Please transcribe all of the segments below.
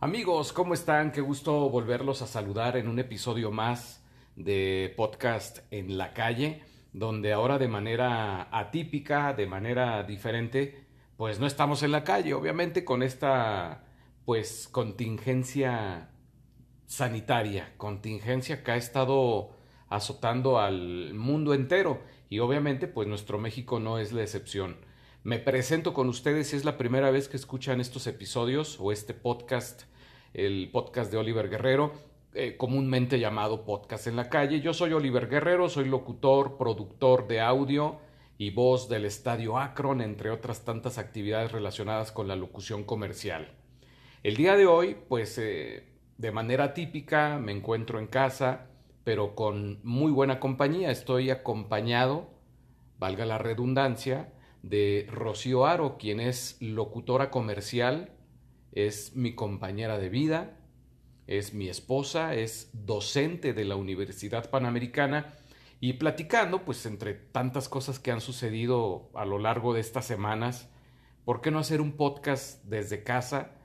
Amigos, ¿cómo están? Qué gusto volverlos a saludar en un episodio más de podcast en la calle, donde ahora de manera atípica, de manera diferente, pues no estamos en la calle, obviamente con esta pues contingencia sanitaria, contingencia que ha estado azotando al mundo entero y obviamente pues nuestro México no es la excepción. Me presento con ustedes si es la primera vez que escuchan estos episodios o este podcast, el podcast de Oliver Guerrero, eh, comúnmente llamado Podcast en la Calle. Yo soy Oliver Guerrero, soy locutor, productor de audio y voz del Estadio Akron, entre otras tantas actividades relacionadas con la locución comercial. El día de hoy, pues eh, de manera típica me encuentro en casa, pero con muy buena compañía. Estoy acompañado, valga la redundancia, de Rocío Aro, quien es locutora comercial, es mi compañera de vida, es mi esposa, es docente de la Universidad Panamericana y platicando, pues entre tantas cosas que han sucedido a lo largo de estas semanas, ¿por qué no hacer un podcast desde casa?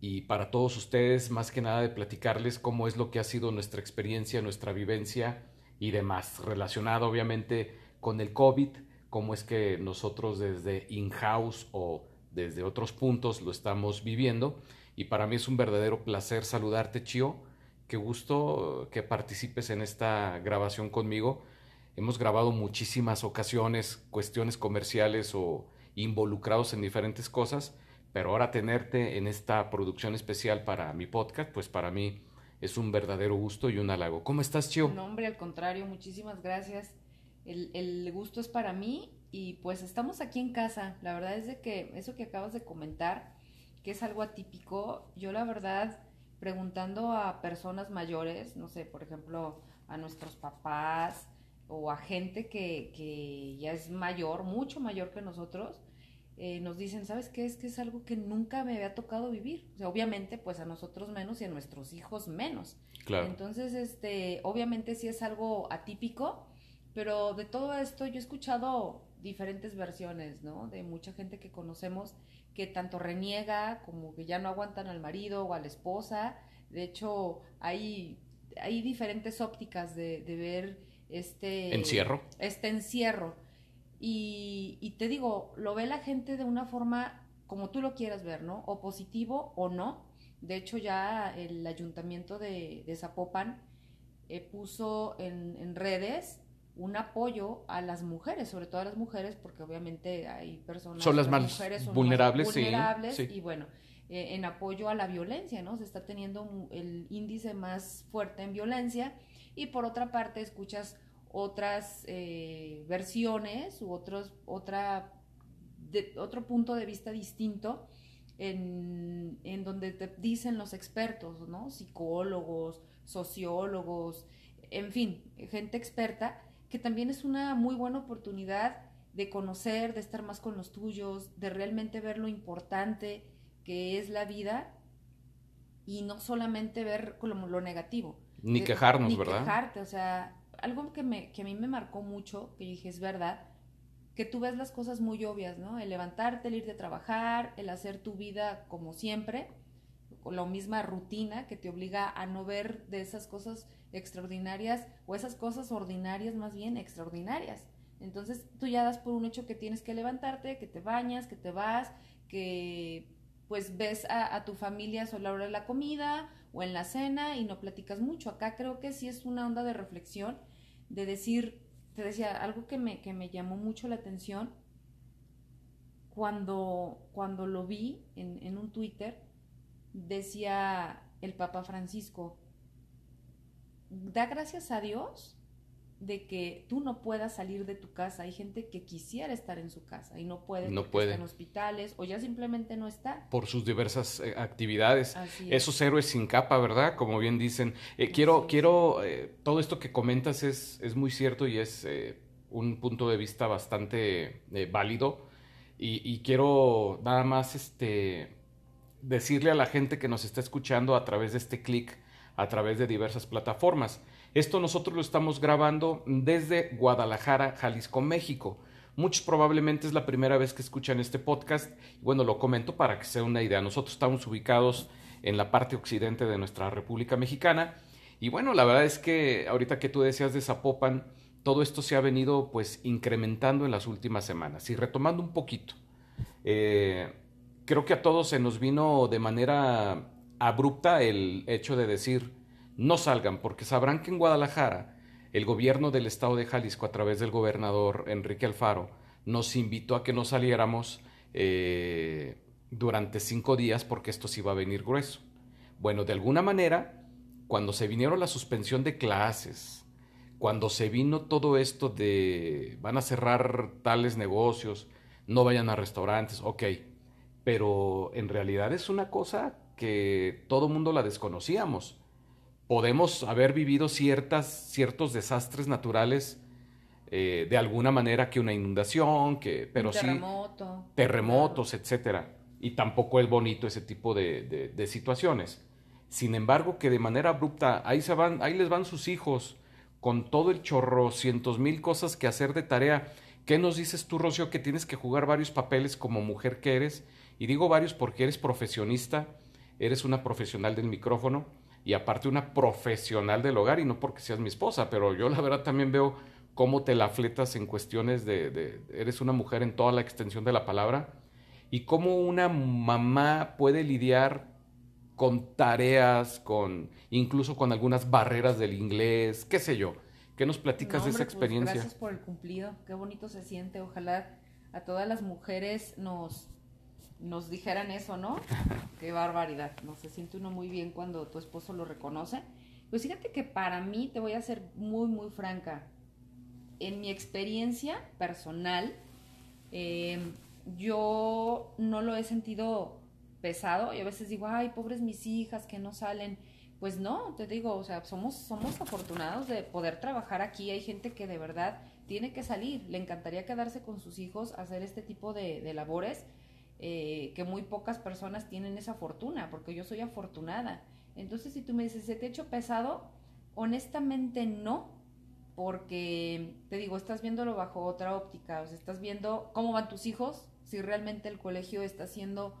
Y para todos ustedes, más que nada de platicarles cómo es lo que ha sido nuestra experiencia, nuestra vivencia y demás, relacionado obviamente con el COVID, cómo es que nosotros desde in-house o desde otros puntos lo estamos viviendo. Y para mí es un verdadero placer saludarte, Chio. Qué gusto que participes en esta grabación conmigo. Hemos grabado muchísimas ocasiones, cuestiones comerciales o involucrados en diferentes cosas, pero ahora tenerte en esta producción especial para mi podcast, pues para mí es un verdadero gusto y un halago. ¿Cómo estás, Chio? No, hombre, al contrario, muchísimas gracias. El, el, gusto es para mí y pues estamos aquí en casa. La verdad es de que eso que acabas de comentar, que es algo atípico, yo la verdad, preguntando a personas mayores, no sé, por ejemplo, a nuestros papás o a gente que, que ya es mayor, mucho mayor que nosotros, eh, nos dicen, ¿sabes qué? Es que es algo que nunca me había tocado vivir. O sea, obviamente, pues a nosotros menos y a nuestros hijos menos. Claro. Entonces, este, obviamente sí es algo atípico, pero de todo esto yo he escuchado diferentes versiones, ¿no? De mucha gente que conocemos que tanto reniega como que ya no aguantan al marido o a la esposa. De hecho, hay, hay diferentes ópticas de, de ver este encierro. Este encierro. Y, y, te digo, lo ve la gente de una forma como tú lo quieras ver, ¿no? O positivo o no. De hecho, ya el ayuntamiento de, de Zapopan eh, puso en, en redes un apoyo a las mujeres, sobre todo a las mujeres, porque obviamente hay personas... Son las más mujeres son vulnerables, más vulnerables sí, sí. Y bueno, eh, en apoyo a la violencia, ¿no? Se está teniendo el índice más fuerte en violencia. Y por otra parte, escuchas otras eh, versiones u otros, otra, de, otro punto de vista distinto en, en donde te dicen los expertos, ¿no? Psicólogos, sociólogos, en fin, gente experta que también es una muy buena oportunidad de conocer, de estar más con los tuyos, de realmente ver lo importante que es la vida y no solamente ver como lo negativo. Ni quejarnos, ni ¿verdad? quejarte, o sea, algo que, me, que a mí me marcó mucho, que yo dije, es verdad, que tú ves las cosas muy obvias, ¿no? El levantarte, el irte a trabajar, el hacer tu vida como siempre, la misma rutina que te obliga a no ver de esas cosas extraordinarias o esas cosas ordinarias más bien extraordinarias. Entonces tú ya das por un hecho que tienes que levantarte, que te bañas, que te vas, que pues ves a, a tu familia a la hora de la comida o en la cena y no platicas mucho. Acá creo que sí es una onda de reflexión, de decir, te decía, algo que me, que me llamó mucho la atención cuando, cuando lo vi en, en un Twitter, decía el Papa Francisco, da gracias a Dios de que tú no puedas salir de tu casa. Hay gente que quisiera estar en su casa y no puede No puede. en hospitales o ya simplemente no está. Por sus diversas eh, actividades. Así es. Esos héroes sin capa, ¿verdad? Como bien dicen. Eh, quiero, quiero, eh, todo esto que comentas es, es muy cierto y es un punto de vista bastante válido. Y, y quiero nada más este, decirle a la gente que nos está escuchando a través de este clic, a través de diversas plataformas. Esto nosotros lo estamos grabando desde Guadalajara, Jalisco, México. Muchos probablemente es la primera vez que escuchan este podcast. Bueno, lo comento para que sea una idea. Nosotros estamos ubicados en la parte occidente de nuestra República Mexicana. Y bueno, la verdad es que ahorita que tú decías de Zapopan, todo esto se ha venido pues incrementando en las últimas semanas. Y retomando un poquito, eh, creo que a todos se nos vino de manera abrupta el hecho de decir no salgan, porque sabrán que en Guadalajara el gobierno del estado de Jalisco, a través del gobernador Enrique Alfaro, nos invitó a que no saliéramos eh, durante cinco días porque esto sí iba a venir grueso. Bueno, de alguna manera, cuando se vinieron la suspensión de clases, cuando se vino todo esto de van a cerrar tales negocios, no vayan a restaurantes, ok, pero en realidad es una cosa que todo mundo la desconocíamos. Podemos haber vivido ciertas, ciertos desastres naturales eh, de alguna manera que una inundación, que, pero terremoto, sí terremotos, etcétera. Y tampoco es bonito ese tipo de, de, situaciones. Sin embargo, que de manera abrupta ahí se van, ahí les van sus hijos con todo el chorro, cientos mil cosas que hacer de tarea. ¿Qué nos dices tú, Rocío, que tienes que jugar varios papeles como mujer que eres? Y digo varios porque eres profesionista, eres una profesional del micrófono y aparte una profesional del hogar y no porque seas mi esposa, pero yo la verdad también veo cómo te la fletas en cuestiones de, de, eres una mujer en toda la extensión de la palabra y cómo una mamá puede lidiar con tareas, con incluso con algunas barreras del inglés, qué sé yo. ¿Qué nos platicas de esa pues, experiencia? gracias por el cumplido, qué bonito se siente. Ojalá a todas las mujeres nos nos dijeran eso, ¿no? Qué barbaridad. No se siente uno muy bien cuando tu esposo lo reconoce. Pues fíjate que para mí, te voy a ser muy, muy franca, en mi experiencia personal, em, yo no lo he sentido pesado y a veces digo, ay, pobres mis hijas que no salen. Pues no, te digo, o sea, somos, somos afortunados de poder trabajar aquí. Hay gente que de verdad tiene que salir, le encantaría quedarse con sus hijos, hacer este tipo de, de labores, eh, que muy pocas personas tienen esa fortuna, porque yo soy afortunada. Entonces, si tú me dices, ¿se te ha hecho pesado? Honestamente no, porque te digo, estás viéndolo bajo otra óptica, o sea, estás viendo cómo van tus hijos, si realmente el colegio está haciendo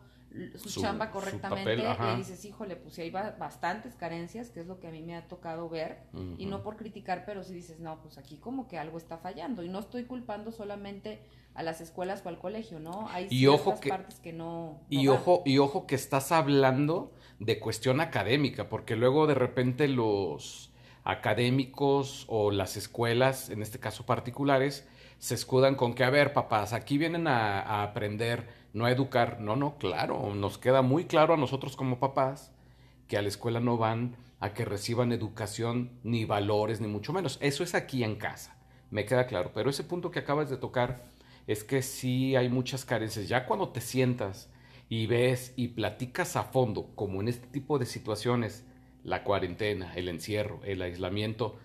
su, chamba correctamente y dices, híjole, pues si hay bastantes carencias, que es lo que a mí me ha tocado ver, y no por criticar, pero si dices, no, pues aquí como que algo está fallando, y no estoy culpando solamente a las escuelas o al colegio, ¿no? Hay y ojo que, partes que no... y, ojo, y ojo que estás hablando de cuestión académica, porque luego de repente los académicos o las escuelas, en este caso particulares, se escudan con que, a ver, papás, aquí vienen a, aprender, no educar. No, no, claro, nos queda muy claro a nosotros como papás que a la escuela no van a que reciban educación, ni valores, ni mucho menos. Eso es aquí en casa, me queda claro. Pero ese punto que acabas de tocar es que sí hay muchas carencias. Ya cuando te sientas y ves y platicas a fondo, como en este tipo de situaciones, la cuarentena, el encierro, el aislamiento,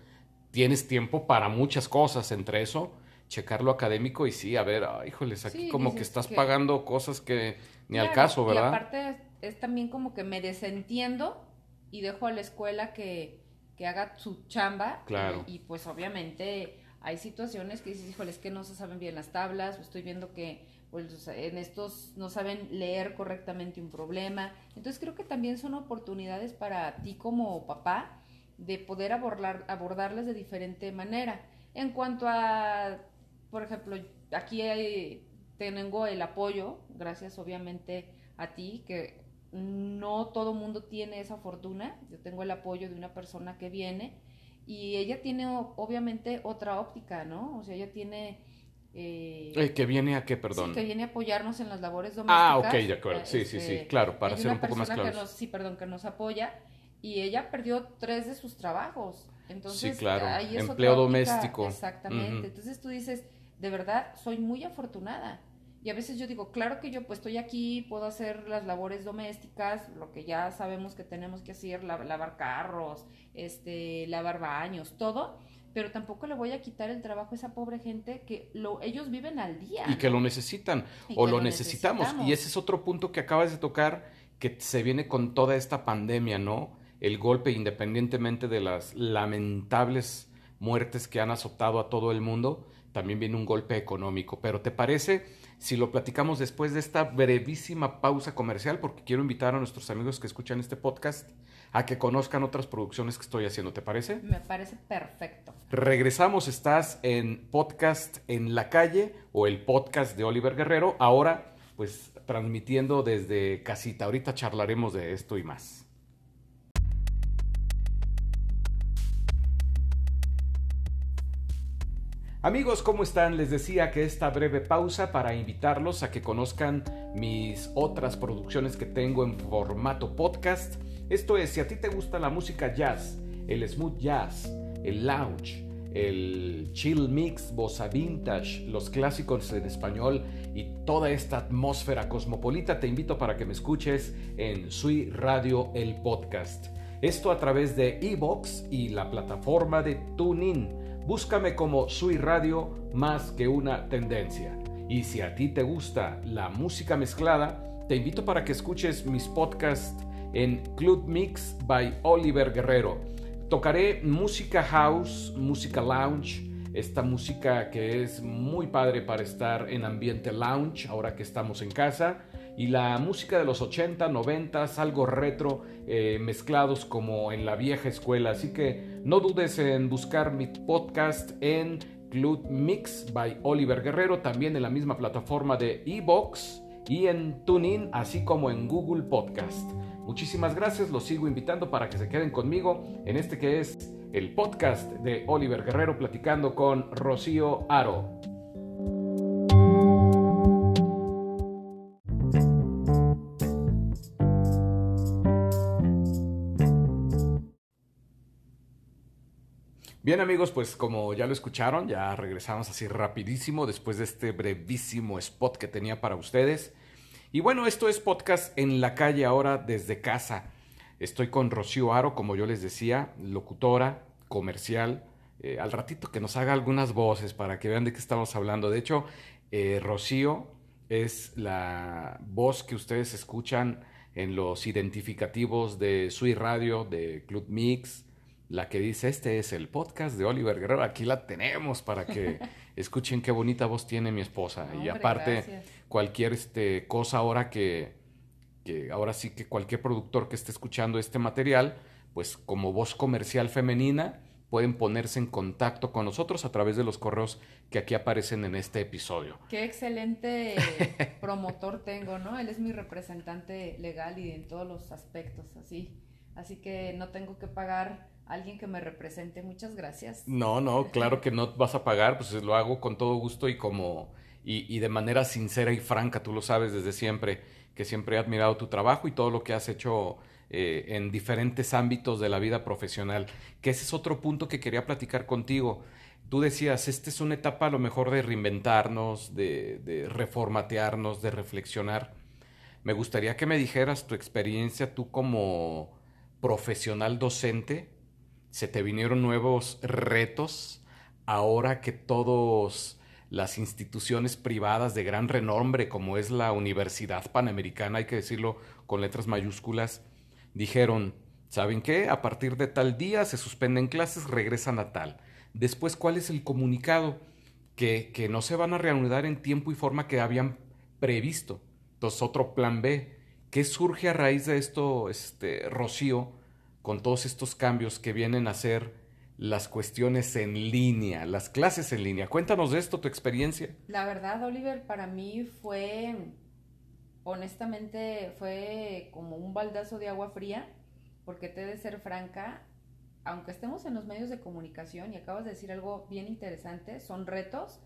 tienes tiempo para muchas cosas, entre eso, checar lo académico y sí, a ver, híjoles, aquí como que estás pagando cosas que ni al caso, ¿verdad? Y aparte es, también como que me desentiendo y dejo a la escuela que, que haga su chamba. Claro. Y, pues obviamente hay situaciones que dices, híjole, es que no se saben bien las tablas, estoy viendo que pues en estos no saben leer correctamente un problema. Entonces creo que también son oportunidades para ti como papá de poder abordar, abordarlas de diferente manera. En cuanto a, por ejemplo, aquí tengo el apoyo, gracias obviamente a ti, que no todo mundo tiene esa fortuna. Yo tengo el apoyo de una persona que viene y ella tiene obviamente otra óptica, ¿no? O sea, ella tiene eh, eh, que viene a qué, perdón. que viene a apoyarnos en las labores domésticas. Ah, ok, de acuerdo. Sí, sí, sí, este, claro, para ser un poco más claro. Sí, perdón, que nos apoya. Y ella perdió tres de sus trabajos. Entonces, sí, claro. Empleo doméstico. Exactamente. Entonces tú dices, de verdad, soy muy afortunada. Y a veces yo digo, claro que yo pues estoy aquí, puedo hacer las labores domésticas, lo que ya sabemos que tenemos que hacer, lavar carros, este, lavar baños, todo pero tampoco le voy a quitar el trabajo a esa pobre gente que lo, ellos viven al día. Y que lo necesitan, o lo, necesitamos. Y ese es otro punto que acabas de tocar, que se viene con toda esta pandemia, ¿no? El golpe, independientemente de las lamentables muertes que han azotado a todo el mundo, también viene un golpe económico. Pero ¿te parece si lo platicamos después de esta brevísima pausa comercial, porque quiero invitar a nuestros amigos que escuchan este podcast a que conozcan otras producciones que estoy haciendo, ¿te parece? Me parece perfecto. Regresamos, estás en podcast en la calle o el podcast de Oliver Guerrero, ahora pues transmitiendo desde casita. Ahorita charlaremos de esto y más. Amigos, ¿cómo están? Les decía que esta breve pausa para invitarlos a que conozcan mis otras producciones que tengo en formato podcast. Esto es, si a ti te gusta la música jazz, el smooth jazz, el lounge, el chill mix, bossa vintage, los clásicos en español y toda esta atmósfera cosmopolita, te invito para que me escuches en Sui Radio el podcast. Esto a través de Evox y la plataforma de TuneIn Búscame como Sui Radio más que una tendencia. Y si a ti te gusta la música mezclada, te invito para que escuches mis podcasts en Club Mix by Oliver Guerrero. Tocaré música house, música lounge, esta música que es muy padre para estar en ambiente lounge ahora que estamos en casa y la música de los 80, 90, algo retro, eh, mezclados como en la vieja escuela. Así que no dudes en buscar mi podcast en Club Mix by Oliver Guerrero, también en la misma plataforma de Evox y en TuneIn, así como en Google Podcast. Muchísimas gracias, los sigo invitando para que se queden conmigo en este que es el podcast de Oliver Guerrero platicando con Rocío Aro. Bien amigos, pues como ya lo escucharon, ya regresamos así rapidísimo después de este brevísimo spot que tenía para ustedes. Y bueno, esto es podcast en la calle ahora desde casa. Estoy con Rocío Aro, como yo les decía, locutora, comercial. Eh, al ratito que nos haga algunas voces para que vean de qué estamos hablando. De hecho, eh, Rocío es la voz que ustedes escuchan en los identificativos de Sui Radio, de Club Mix, la que dice, este es el podcast de Oliver Guerrero, aquí la tenemos para que escuchen qué bonita voz tiene mi esposa. y aparte, cualquier este, cosa ahora que, que, ahora sí que cualquier productor que esté escuchando este material, pues como voz comercial femenina, pueden ponerse en contacto con nosotros a través de los correos que aquí aparecen en este episodio. Qué excelente promotor tengo, ¿no? Él es mi representante legal y en todos los aspectos, así. Así que no tengo que pagar alguien que me represente. Muchas gracias. No, no, claro que no vas a pagar, pues lo hago con todo gusto y como y, y, de manera sincera y franca, tú lo sabes desde siempre, que siempre he admirado tu trabajo y todo lo que has hecho eh, en diferentes ámbitos de la vida profesional, que ese es otro punto que quería platicar contigo. Tú decías, esta es una etapa a lo mejor de reinventarnos, de, de reformatearnos, de reflexionar. Me gustaría que me dijeras tu experiencia tú como profesional docente, se te vinieron nuevos retos ahora que todas las instituciones privadas de gran renombre, como es la Universidad Panamericana, hay que decirlo con letras mayúsculas, dijeron, ¿saben qué? A partir de tal día se suspenden clases, regresan a tal. Después, ¿cuál es el comunicado? Que, que no se van a reanudar en tiempo y forma que habían previsto. Entonces, otro plan B. ¿Qué surge a raíz de esto, este, Rocío? Con todos estos cambios que vienen a ser las cuestiones en línea, las clases en línea. Cuéntanos de esto, tu experiencia. La verdad, Oliver, para mí fue, honestamente, fue como un baldazo de agua fría, porque te he de ser franca, aunque estemos en los medios de comunicación y acabas de decir algo bien interesante, son retos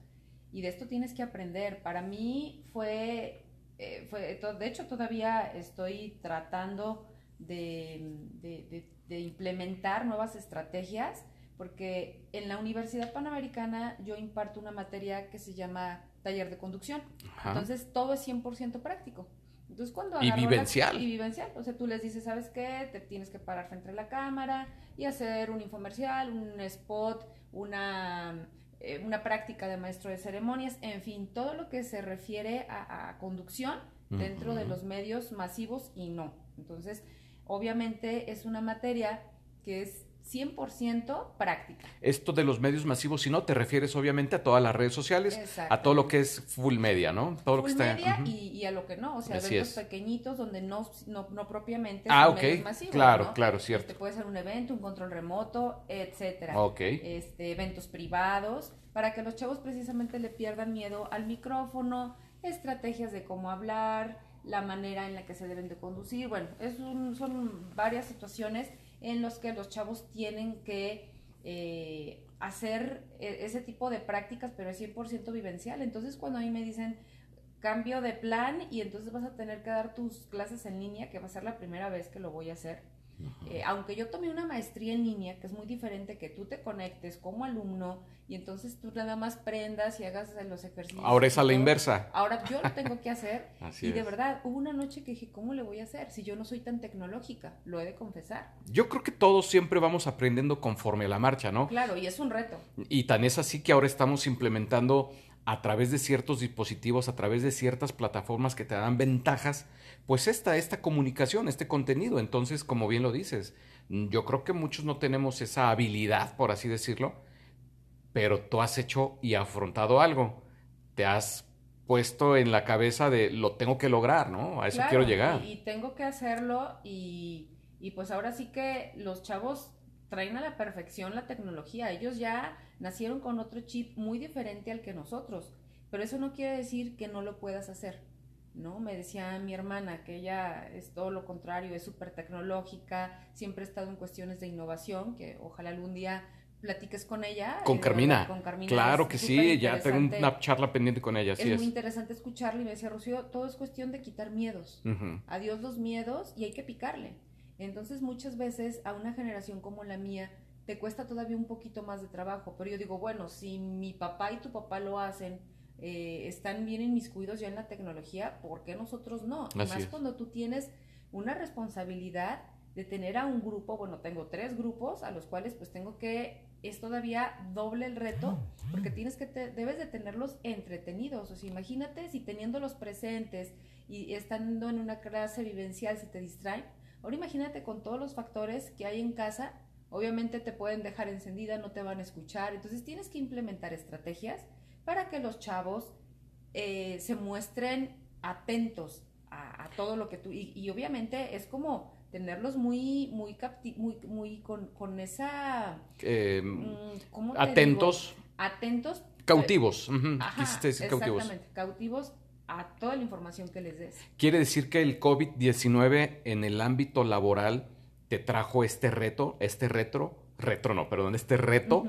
y de esto tienes que aprender. Para mí fue, eh, fue de hecho todavía estoy tratando de, implementar nuevas estrategias, porque en la Universidad Panamericana yo imparto una materia que se llama taller de conducción. Entonces todo es 100% práctico. Entonces, cuando y vivencial. y vivencial. O sea, tú les dices, ¿sabes qué? Te tienes que parar frente a la cámara y hacer un infomercial, un spot, una, eh, una práctica de maestro de ceremonias, en fin, todo lo que se refiere a, conducción dentro de los medios masivos y no. Entonces, Obviamente es una materia que es 100% práctica. Esto de los medios masivos, si no, te refieres obviamente a todas las redes sociales, a todo lo que es full media, ¿no? Todo full lo que media y, a lo que no, o sea, eventos pequeñitos donde no, no, no propiamente ah, son medios masivos. Claro, claro, cierto. Este puede ser un evento, un control remoto, etcétera. Ok. Este, eventos privados, para que los chavos precisamente le pierdan miedo al micrófono, estrategias de cómo hablar, la manera en la que se deben de conducir. Bueno, es son varias situaciones en las que los chavos tienen que eh, hacer e, ese tipo de prácticas, pero es 100% vivencial. Entonces, cuando a mí me dicen cambio de plan y entonces vas a tener que dar tus clases en línea, que va a ser la primera vez que lo voy a hacer, eh, aunque yo tomé una maestría en línea, que es muy diferente que tú te conectes como alumno y entonces tú nada más prendas y hagas los ejercicios. Ahora es a la inversa. Ahora yo lo tengo que hacer. y de verdad, hubo una noche que dije, ¿cómo le voy a hacer si yo no soy tan tecnológica? Lo he de confesar. Yo creo que todos siempre vamos aprendiendo conforme a la marcha, ¿no? Claro, y es un reto. Y tan es así que ahora estamos implementando a través de ciertos dispositivos, a través de ciertas plataformas que te dan ventajas, pues esta, esta comunicación, este contenido. Entonces, como bien lo dices, yo creo que muchos no tenemos esa habilidad, por así decirlo, pero tú has hecho y afrontado algo. Te has puesto en la cabeza de lo tengo que lograr, ¿no? A eso quiero llegar. Y, tengo que hacerlo y, y pues ahora sí que los chavos traen a la perfección la tecnología. Ellos ya nacieron con otro chip muy diferente al que nosotros, pero eso no quiere decir que no lo puedas hacer. ¿No? Me decía mi hermana que ella es todo lo contrario, es súper tecnológica, siempre ha estado en cuestiones de innovación, que ojalá algún día platiques con ella. Con, Carmina. con Carmina. Claro que sí, ya tengo una charla pendiente con ella. es, es, muy interesante escucharla y me decía, Rocío, todo es cuestión de quitar miedos. Adiós los miedos y hay que picarle. Entonces muchas veces a una generación como la mía te cuesta todavía un poquito más de trabajo, pero yo digo, bueno, si mi papá y tu papá lo hacen, eh, están bien en mis cuidos ya en la tecnología, ¿por qué nosotros no? Más cuando tú tienes una responsabilidad de tener a un grupo, bueno, tengo tres grupos a los cuales pues tengo que es todavía doble el reto porque tienes que debes de tenerlos entretenidos, o sea, imagínate si teniéndolos presentes y estando en una clase vivencial se te distraen. Ahora imagínate con todos los factores que hay en casa, obviamente te pueden dejar encendida, no te van a escuchar, entonces tienes que implementar estrategias para que los chavos eh, se muestren atentos a, todo lo que tú y obviamente es como tenerlos muy, muy, muy, muy con, esa... Eh, mm, atentos. Atentos. Cautivos. Exactamente, cautivos a toda la información que les des. Quiere decir que el COVID-19 en el ámbito laboral te trajo este reto, este retro, retro no, perdón, este reto.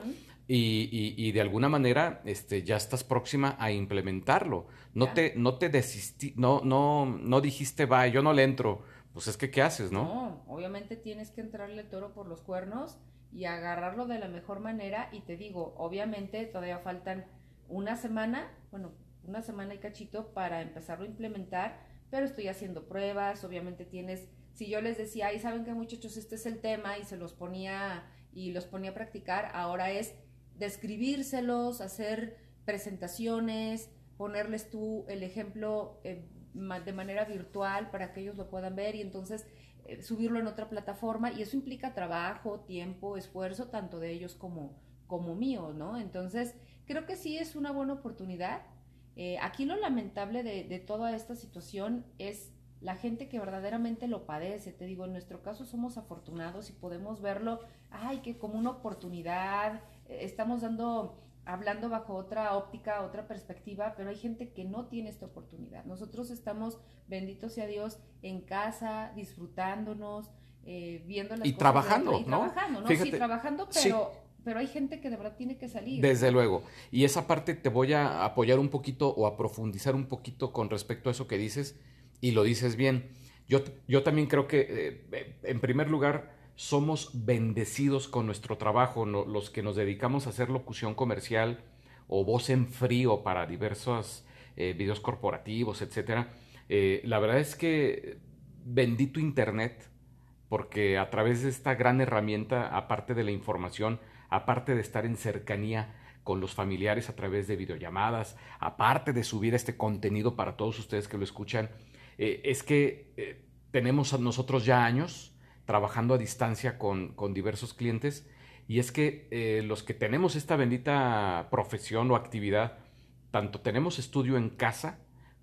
Y, y, de alguna manera este, ya estás próxima a implementarlo. No te, no te desistí, no, no, no dijiste, va, yo no le entro pues es que, ¿qué haces, no? No, obviamente tienes que entrarle toro por los cuernos y agarrarlo de la mejor manera. Y te digo, obviamente todavía faltan una semana, bueno, una semana y cachito para empezarlo a implementar, pero estoy haciendo pruebas, obviamente tienes, si yo les decía, ay, saben que muchachos, este es el tema y se los ponía y los ponía a practicar, ahora es describírselos, hacer presentaciones, ponerles tú el ejemplo eh, de manera virtual para que ellos lo puedan ver y entonces eh, subirlo en otra plataforma y eso implica trabajo, tiempo, esfuerzo, tanto de ellos como, como mío, ¿no? Entonces, creo que sí es una buena oportunidad. Eh, aquí lo lamentable de, de, toda esta situación es la gente que verdaderamente lo padece. Te digo, en nuestro caso somos afortunados y podemos verlo, ay, que como una oportunidad, estamos dando hablando bajo otra óptica, otra perspectiva, pero hay gente que no tiene esta oportunidad. Nosotros estamos, bendito sea Dios, en casa, disfrutándonos, eh, viendo las y Trabajando, y trabajando, ¿no? sí, trabajando, pero, pero hay gente que de verdad tiene que salir. Desde luego. Y esa parte te voy a apoyar un poquito o a profundizar un poquito con respecto a eso que dices, y lo dices bien. Yo, yo también creo que, eh, en primer lugar, somos bendecidos con nuestro trabajo, los que nos dedicamos a hacer locución comercial o voz en frío para diversos eh, videos corporativos, etc. Eh, la verdad es que bendito Internet, porque a través de esta gran herramienta, aparte de la información, aparte de estar en cercanía con los familiares a través de videollamadas, aparte de subir este contenido para todos ustedes que lo escuchan, eh, es que tenemos a nosotros ya años trabajando a distancia con, con diversos clientes y es que eh, los que tenemos esta bendita profesión o actividad, tanto tenemos estudio en casa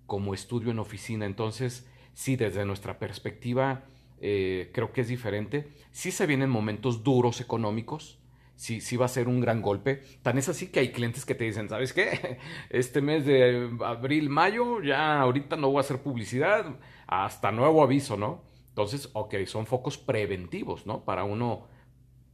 como estudio en oficina. Entonces, sí, desde nuestra perspectiva, eh, creo que es diferente. Sí se vienen momentos duros económicos, sí, sí va a ser un gran golpe. Tan es así que hay clientes que te dicen, ¿sabes qué? Este mes de abril, mayo, ya ahorita no voy a hacer publicidad, hasta nuevo aviso, ¿no? Entonces, ok, son focos preventivos, ¿no? Para uno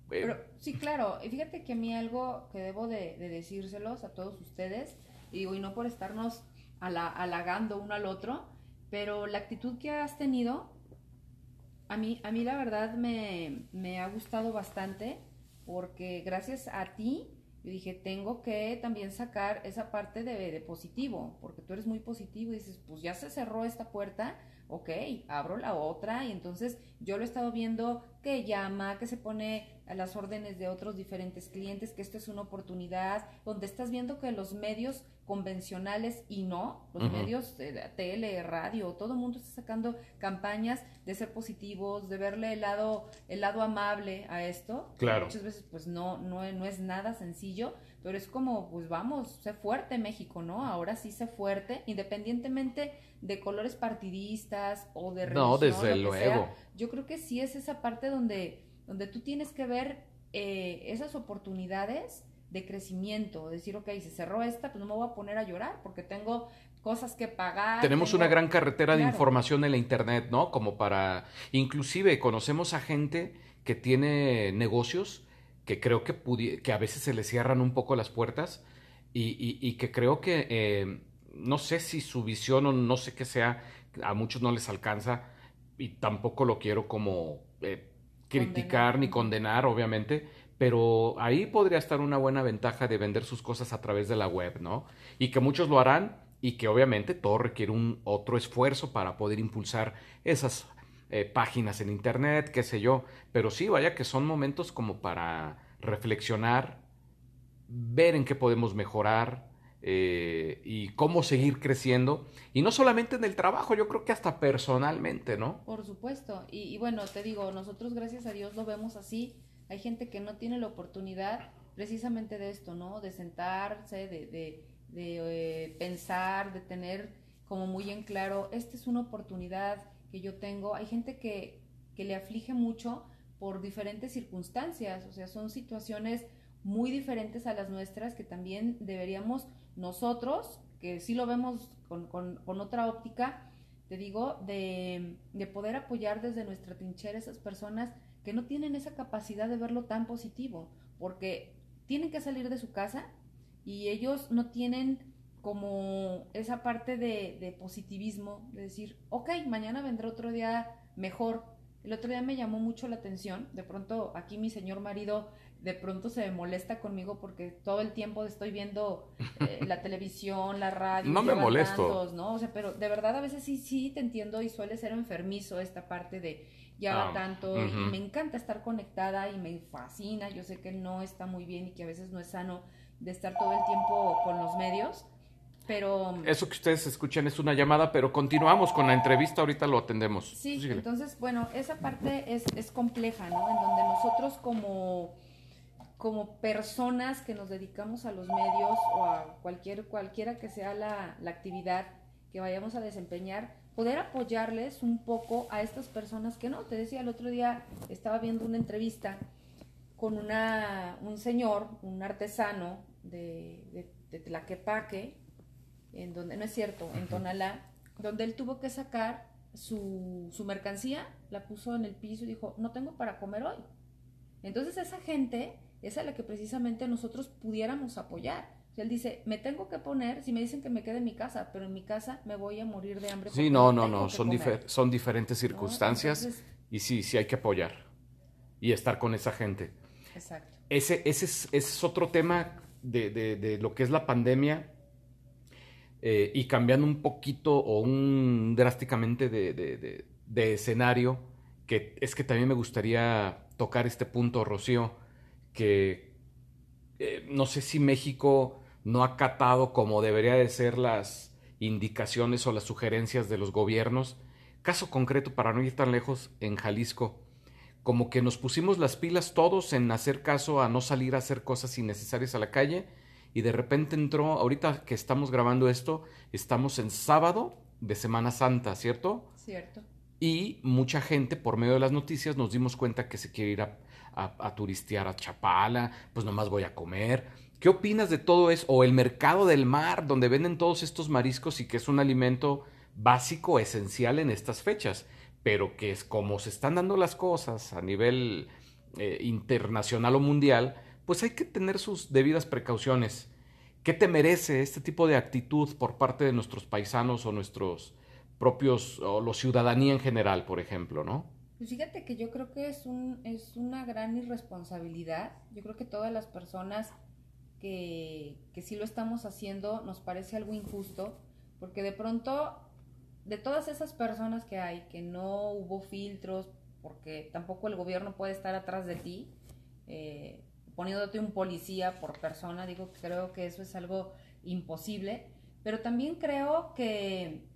pero, sí, claro. Y fíjate que a mí algo que debo de, decírselos a todos ustedes, y no por estarnos halagando uno al otro, pero la actitud que has tenido, a mí, a mí la verdad me ha gustado bastante, porque gracias a ti, yo dije, tengo que también sacar esa parte de, de, positivo, porque tú eres muy positivo y dices, pues ya se cerró esta puerta, ok, abro la otra. Y entonces yo lo he estado viendo que llama, que se pone a las órdenes de otros diferentes clientes, que esto es una oportunidad, donde estás viendo que los medios convencionales y no, los medios de tele, radio, todo el mundo está sacando campañas de ser positivos, de verle el lado, el lado amable a esto. Claro. Muchas veces pues no, no, no es nada sencillo, pero es como, pues vamos, sé fuerte México, ¿no? Ahora sí sé fuerte, independientemente de colores partidistas o de religión. No, desde luego. yo creo que sí es esa parte donde, donde tú tienes que ver eh, esas oportunidades de crecimiento, decir, ok, se cerró esta, pues no me voy a poner a llorar porque tengo cosas que pagar. Tenemos una gran carretera de información en la internet, ¿no? Como para, inclusive conocemos a gente que tiene negocios que creo que, que a veces se le cierran un poco las puertas y, que creo que, eh, no sé si su visión o no sé qué sea, a muchos no les alcanza y tampoco lo quiero como eh, criticar ni condenar, obviamente, pero ahí podría estar una buena ventaja de vender sus cosas a través de la web, ¿no? Y que muchos lo harán y que obviamente todo requiere un otro esfuerzo para poder impulsar esas eh, páginas en internet, qué sé yo, pero sí, vaya que son momentos como para reflexionar, ver en qué podemos mejorar eh, y cómo seguir creciendo, y no solamente en el trabajo, yo creo que hasta personalmente, ¿no? Por supuesto, y, bueno, te digo, nosotros gracias a Dios lo vemos así, hay gente que no tiene la oportunidad precisamente de esto, ¿no? De sentarse, de, de, eh, pensar, de tener como muy en claro, esta es una oportunidad que yo tengo. Hay gente que, que le aflige mucho por diferentes circunstancias, o sea, son situaciones muy diferentes a las nuestras que también deberíamos nosotros, que sí lo vemos con, con, con otra óptica, te digo, de, de, poder apoyar desde nuestra trinchera a esas personas que no tienen esa capacidad de verlo tan positivo, porque tienen que salir de su casa y ellos no tienen como esa parte de, positivismo, de decir, ok, mañana vendrá otro día mejor. El otro día me llamó mucho la atención, de pronto aquí mi señor marido de pronto se molesta conmigo porque todo el tiempo estoy viendo eh, la televisión, la radio. No me molesto. ¿no? O sea, pero de verdad a veces sí, sí te entiendo y suele ser enfermizo esta parte de ya va ah, tanto y me encanta estar conectada y me fascina. Yo sé que no está muy bien y que a veces no es sano de estar todo el tiempo con los medios, pero... Eso que ustedes escuchan es una llamada, pero continuamos con la entrevista, ahorita lo atendemos. Sí, entonces, bueno, esa parte es, es compleja, ¿no? En donde nosotros como, como personas que nos dedicamos a los medios o a cualquier, cualquiera que sea la, la actividad que vayamos a desempeñar, poder apoyarles un poco a estas personas que no. Te decía, el otro día estaba viendo una entrevista con una, un señor, un artesano de, de, de Tlaquepaque, en donde, no es cierto, en Tonalá, donde él tuvo que sacar su, su mercancía, la puso en el piso y dijo, no tengo para comer hoy. Entonces esa gente es a la que precisamente nosotros pudiéramos apoyar él dice, me tengo que poner, si me dicen que me quede en mi casa, pero en mi casa me voy a morir de hambre. Sí, no, no, no, son, son diferentes circunstancias y sí, sí hay que apoyar y estar con esa gente. Exacto. Ese, ese, es, es otro tema de, de, de, lo que es la pandemia eh, y cambiando un poquito o un drásticamente de, de escenario, que es que también me gustaría tocar este punto, Rocío, que eh, no sé si México no ha acatado como debería de ser las indicaciones o las sugerencias de los gobiernos. Caso concreto, para no ir tan lejos, en Jalisco, como que nos pusimos las pilas todos en hacer caso a no salir a hacer cosas innecesarias a la calle y de repente entró, ahorita que estamos grabando esto, estamos en sábado de Semana Santa, ¿cierto? Cierto. Y mucha gente, por medio de las noticias, nos dimos cuenta que se quiere ir a, a, turistear a Chapala, pues nomás voy a comer. ¿Qué opinas de todo eso? O el mercado del mar, donde venden todos estos mariscos y que es un alimento básico, esencial en estas fechas, pero que es como se están dando las cosas a nivel eh, internacional o mundial, pues hay que tener sus debidas precauciones. ¿Qué te merece este tipo de actitud por parte de nuestros paisanos o nuestros propios, o la ciudadanía en general, por ejemplo, no? Pues fíjate que yo creo que es, un, es una gran irresponsabilidad. Yo creo que todas las personas que, que sí lo estamos haciendo nos parece algo injusto, porque de pronto, de todas esas personas que hay, que no hubo filtros, porque tampoco el gobierno puede estar atrás de ti, eh, poniéndote un policía por persona, digo, creo que eso es algo imposible, pero también creo que,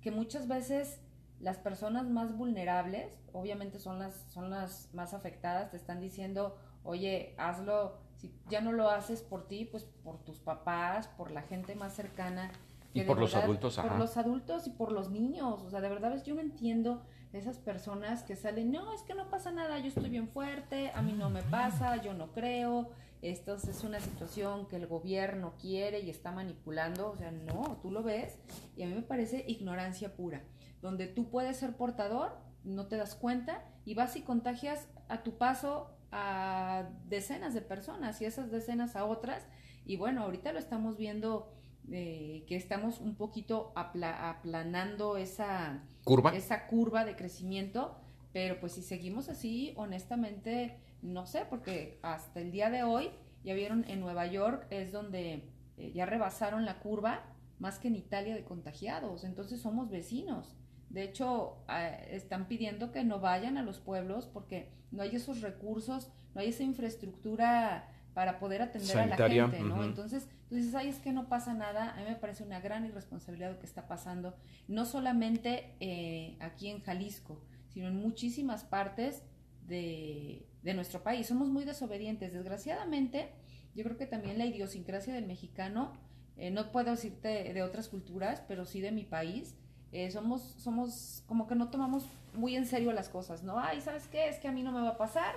que muchas veces las personas más vulnerables, obviamente son las, son las más afectadas, te están diciendo, oye, hazlo, si ya no lo haces por ti, pues por tus papás, por la gente más cercana. Y por los adultos, Por los adultos y por los niños, o sea, de verdad, yo no entiendo esas personas que salen, no, es que no pasa nada, yo estoy bien fuerte, a mí no me pasa, yo no creo, esto es una situación que el gobierno quiere y está manipulando, o sea, no, tú lo ves y a mí me parece ignorancia pura donde tú puedes ser portador, no te das cuenta y vas y contagias a tu paso a decenas de personas y esas decenas a otras. Y bueno, ahorita lo estamos viendo eh, que estamos un poquito aplanando esa curva. esa curva de crecimiento, pero pues si seguimos así, honestamente, no sé, porque hasta el día de hoy, ya vieron, en Nueva York es donde eh, ya rebasaron la curva más que en Italia de contagiados, entonces somos vecinos. De hecho, están pidiendo que no vayan a los pueblos porque no hay esos recursos, no hay esa infraestructura para poder atender a la gente, ¿no? Entonces, tú dices, ay, es que no pasa nada. A mí me parece una gran irresponsabilidad lo que está pasando, no solamente eh, aquí en Jalisco, sino en muchísimas partes de, nuestro país. Somos muy desobedientes. Desgraciadamente, yo creo que también la idiosincrasia del mexicano, eh, no puedo decirte de otras culturas, pero sí de mi país, eh, somos, somos como que no tomamos muy en serio las cosas, ¿no? Ay, ¿sabes qué? Es que a mí no me va a pasar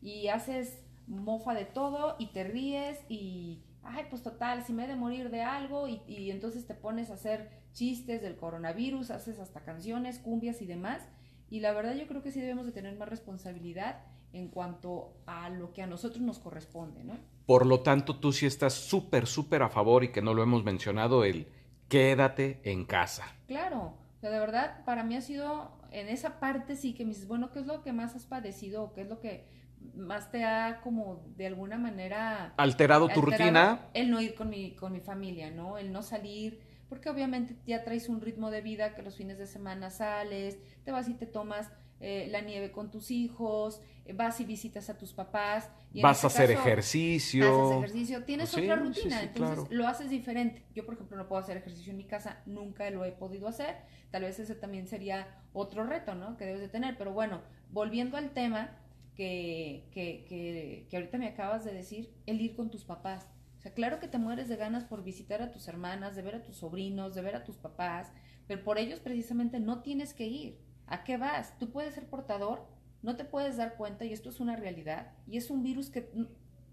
y haces mofa de todo y te ríes y, ay, pues total, si me he de morir de algo y, y entonces te pones a hacer chistes del coronavirus, haces hasta canciones, cumbias y demás. Y la verdad yo creo que sí debemos de tener más responsabilidad en cuanto a lo que a nosotros nos corresponde, ¿no? Por lo tanto, tú sí estás súper, súper a favor y que no lo hemos mencionado, el quédate en casa. Claro, o sea, de verdad, para mí ha sido en esa parte sí que me dices, bueno, ¿qué es lo que más has padecido o qué es lo que más te ha como de alguna manera alterado tu rutina? El no ir con mi, con mi familia, ¿no? El no salir, porque obviamente ya traes un ritmo de vida que los fines de semana sales, te vas y te tomas eh, la nieve con tus hijos, eh, vas y visitas a tus papás. Y vas a hacer ejercicio. Haces ejercicio, tienes pues otra rutina, entonces lo haces diferente. Yo, por ejemplo, no puedo hacer ejercicio en mi casa, nunca lo he podido hacer. Tal vez ese también sería otro reto, ¿no? Que debes de tener. Pero bueno, volviendo al tema que, que, que, que ahorita me acabas de decir, el ir con tus papás. O sea, claro que te mueres de ganas por visitar a tus hermanas, de ver a tus sobrinos, de ver a tus papás, pero por ellos precisamente no tienes que ir ¿A qué vas? Tú puedes ser portador, no te puedes dar cuenta y esto es una realidad y es un virus que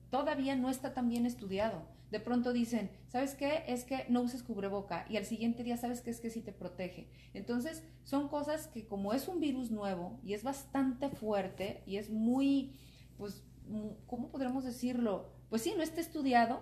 todavía no está tan bien estudiado. De pronto dicen, ¿sabes qué? Es que no uses cubreboca y al siguiente día sabes qué es que sí te protege. Entonces, son cosas que como es un virus nuevo y es bastante fuerte y es muy, pues, ¿cómo podremos decirlo? Pues sí, no está estudiado,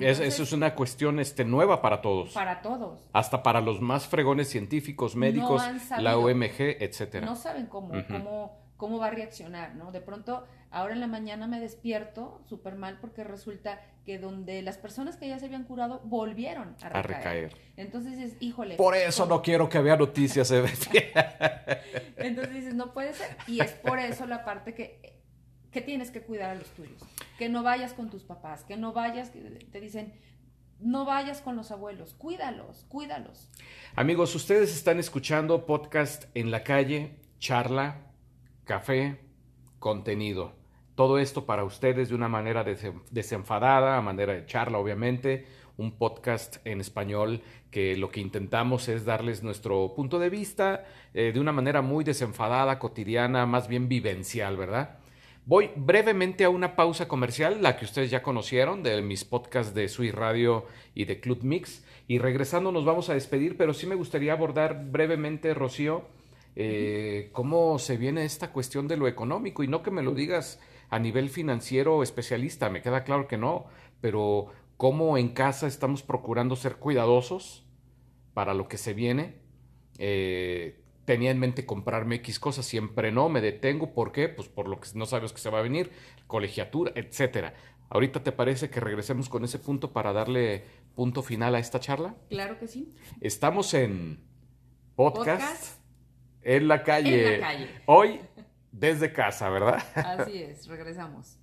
eso es una cuestión este, nueva para todos. Para todos. Hasta para los más fregones científicos, médicos, la OMG, etcétera. No saben cómo, cómo, cómo va a reaccionar, ¿no? De pronto, ahora en la mañana me despierto súper mal porque resulta que donde las personas que ya se habían curado volvieron a recaer. A recaer. Entonces dices, híjole. Por eso no quiero que vea noticias. Entonces dices, no puede ser. Y es por eso la parte que que tienes que cuidar a los tuyos, que no vayas con tus papás, que no vayas, te dicen, no vayas con los abuelos, cuídalos, cuídalos. Amigos, ustedes están escuchando podcast en la calle, charla, café, contenido. Todo esto para ustedes de una manera desenfadada, a manera de charla, obviamente. Un podcast en español que lo que intentamos es darles nuestro punto de vista eh, de una manera muy desenfadada, cotidiana, más bien vivencial, ¿verdad? Voy brevemente a una pausa comercial, la que ustedes ya conocieron, de mis podcasts de Sui Radio y de Club Mix. Y regresando nos vamos a despedir, pero sí me gustaría abordar brevemente, Rocío, eh, cómo se viene esta cuestión de lo económico. Y no que me lo digas a nivel financiero especialista, me queda claro que no, pero cómo en casa estamos procurando ser cuidadosos para lo que se viene. Eh, tenía en mente comprarme X cosas, siempre no, me detengo, ¿por qué? Pues por lo que no sabes que se va a venir, colegiatura, etcétera. ¿Ahorita te parece que regresemos con ese punto para darle punto final a esta charla? Claro que sí. Estamos en podcast, En, la calle. en la calle. Hoy desde casa, ¿verdad? Así es, regresamos.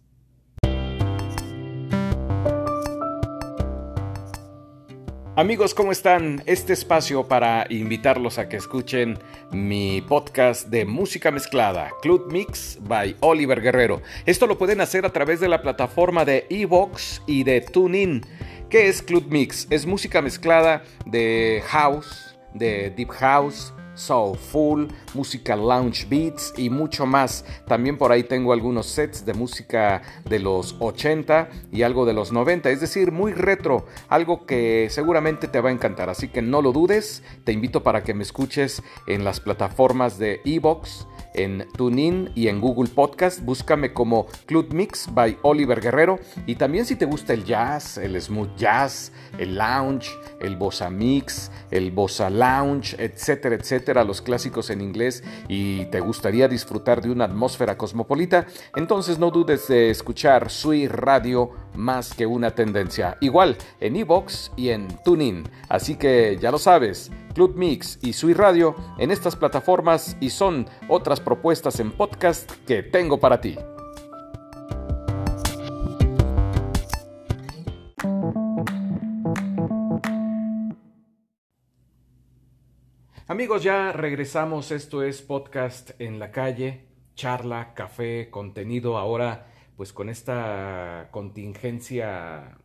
Amigos, ¿cómo están? Este espacio para invitarlos a que escuchen mi podcast de música mezclada, Club Mix by Oliver Guerrero. Esto lo pueden hacer a través de la plataforma de Evox y de TuneIn. ¿Qué es Club Mix? Es música mezclada de house, de deep house, soulful, música lounge beats y mucho más. También por ahí tengo algunos sets de música de los 80 y algo de los 90, es decir, muy retro, algo que seguramente te va a encantar. Así que no lo dudes, te invito para que me escuches en las plataformas de Evox en TuneIn y en Google Podcast. Búscame como Club Mix by Oliver Guerrero. Y también si te gusta el jazz, el smooth jazz, el lounge, el bossa mix, el bossa lounge, etcétera, etcétera, los clásicos en inglés y te gustaría disfrutar de una atmósfera cosmopolita, entonces no dudes de escuchar Sui Radio más que una tendencia. Igual en Evox y en TuneIn. Así que ya lo sabes. Club Mix y Sui Radio en estas plataformas y son otras propuestas en podcast que tengo para ti. Amigos, ya regresamos. Esto es podcast en la calle, charla, café, contenido. Ahora, pues con esta contingencia,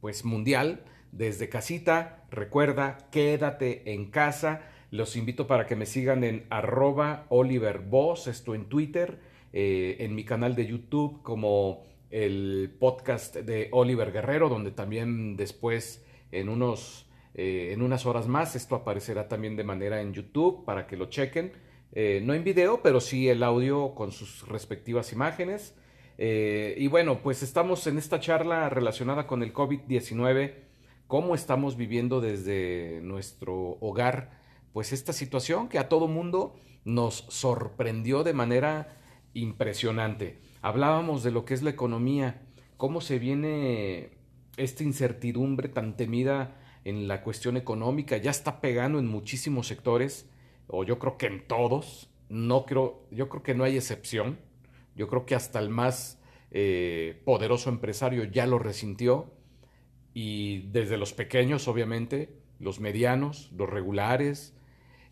pues mundial desde casita. Recuerda, quédate en casa. Los invito para que me sigan en arroba Oliver esto en Twitter, eh, en mi canal de YouTube como el podcast de Oliver Guerrero, donde también después en unos eh, en unas horas más esto aparecerá también de manera en YouTube para que lo chequen. Eh, no en video, pero sí el audio con sus respectivas imágenes. y bueno, pues estamos en esta charla relacionada con el COVID-19 cómo estamos viviendo desde nuestro hogar, pues esta situación que a todo mundo nos sorprendió de manera impresionante. Hablábamos de lo que es la economía, cómo se viene esta incertidumbre tan temida en la cuestión económica, ya está pegando en muchísimos sectores, o yo creo que en todos, no creo, yo creo que no hay excepción, yo creo que hasta el más eh, poderoso empresario ya lo resintió, y desde los pequeños, obviamente, los medianos, los regulares,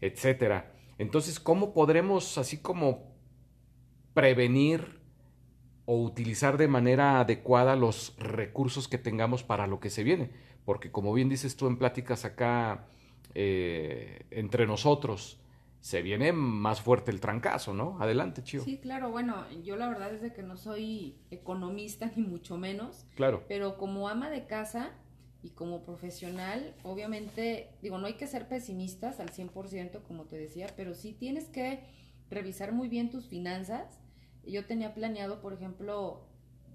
etcétera. Entonces, ¿cómo podremos así como prevenir o utilizar de manera adecuada los recursos que tengamos para lo que se viene? Porque como bien dices tú en pláticas acá eh, entre nosotros, se viene más fuerte el trancazo, ¿no? Adelante, Chío. Sí, claro, bueno, yo la verdad es de que no soy economista ni mucho menos. Claro. Pero como ama de casa y como profesional, obviamente, digo, no hay que ser pesimistas al 100%, como te decía, pero sí tienes que revisar muy bien tus finanzas. Yo tenía planeado, por ejemplo,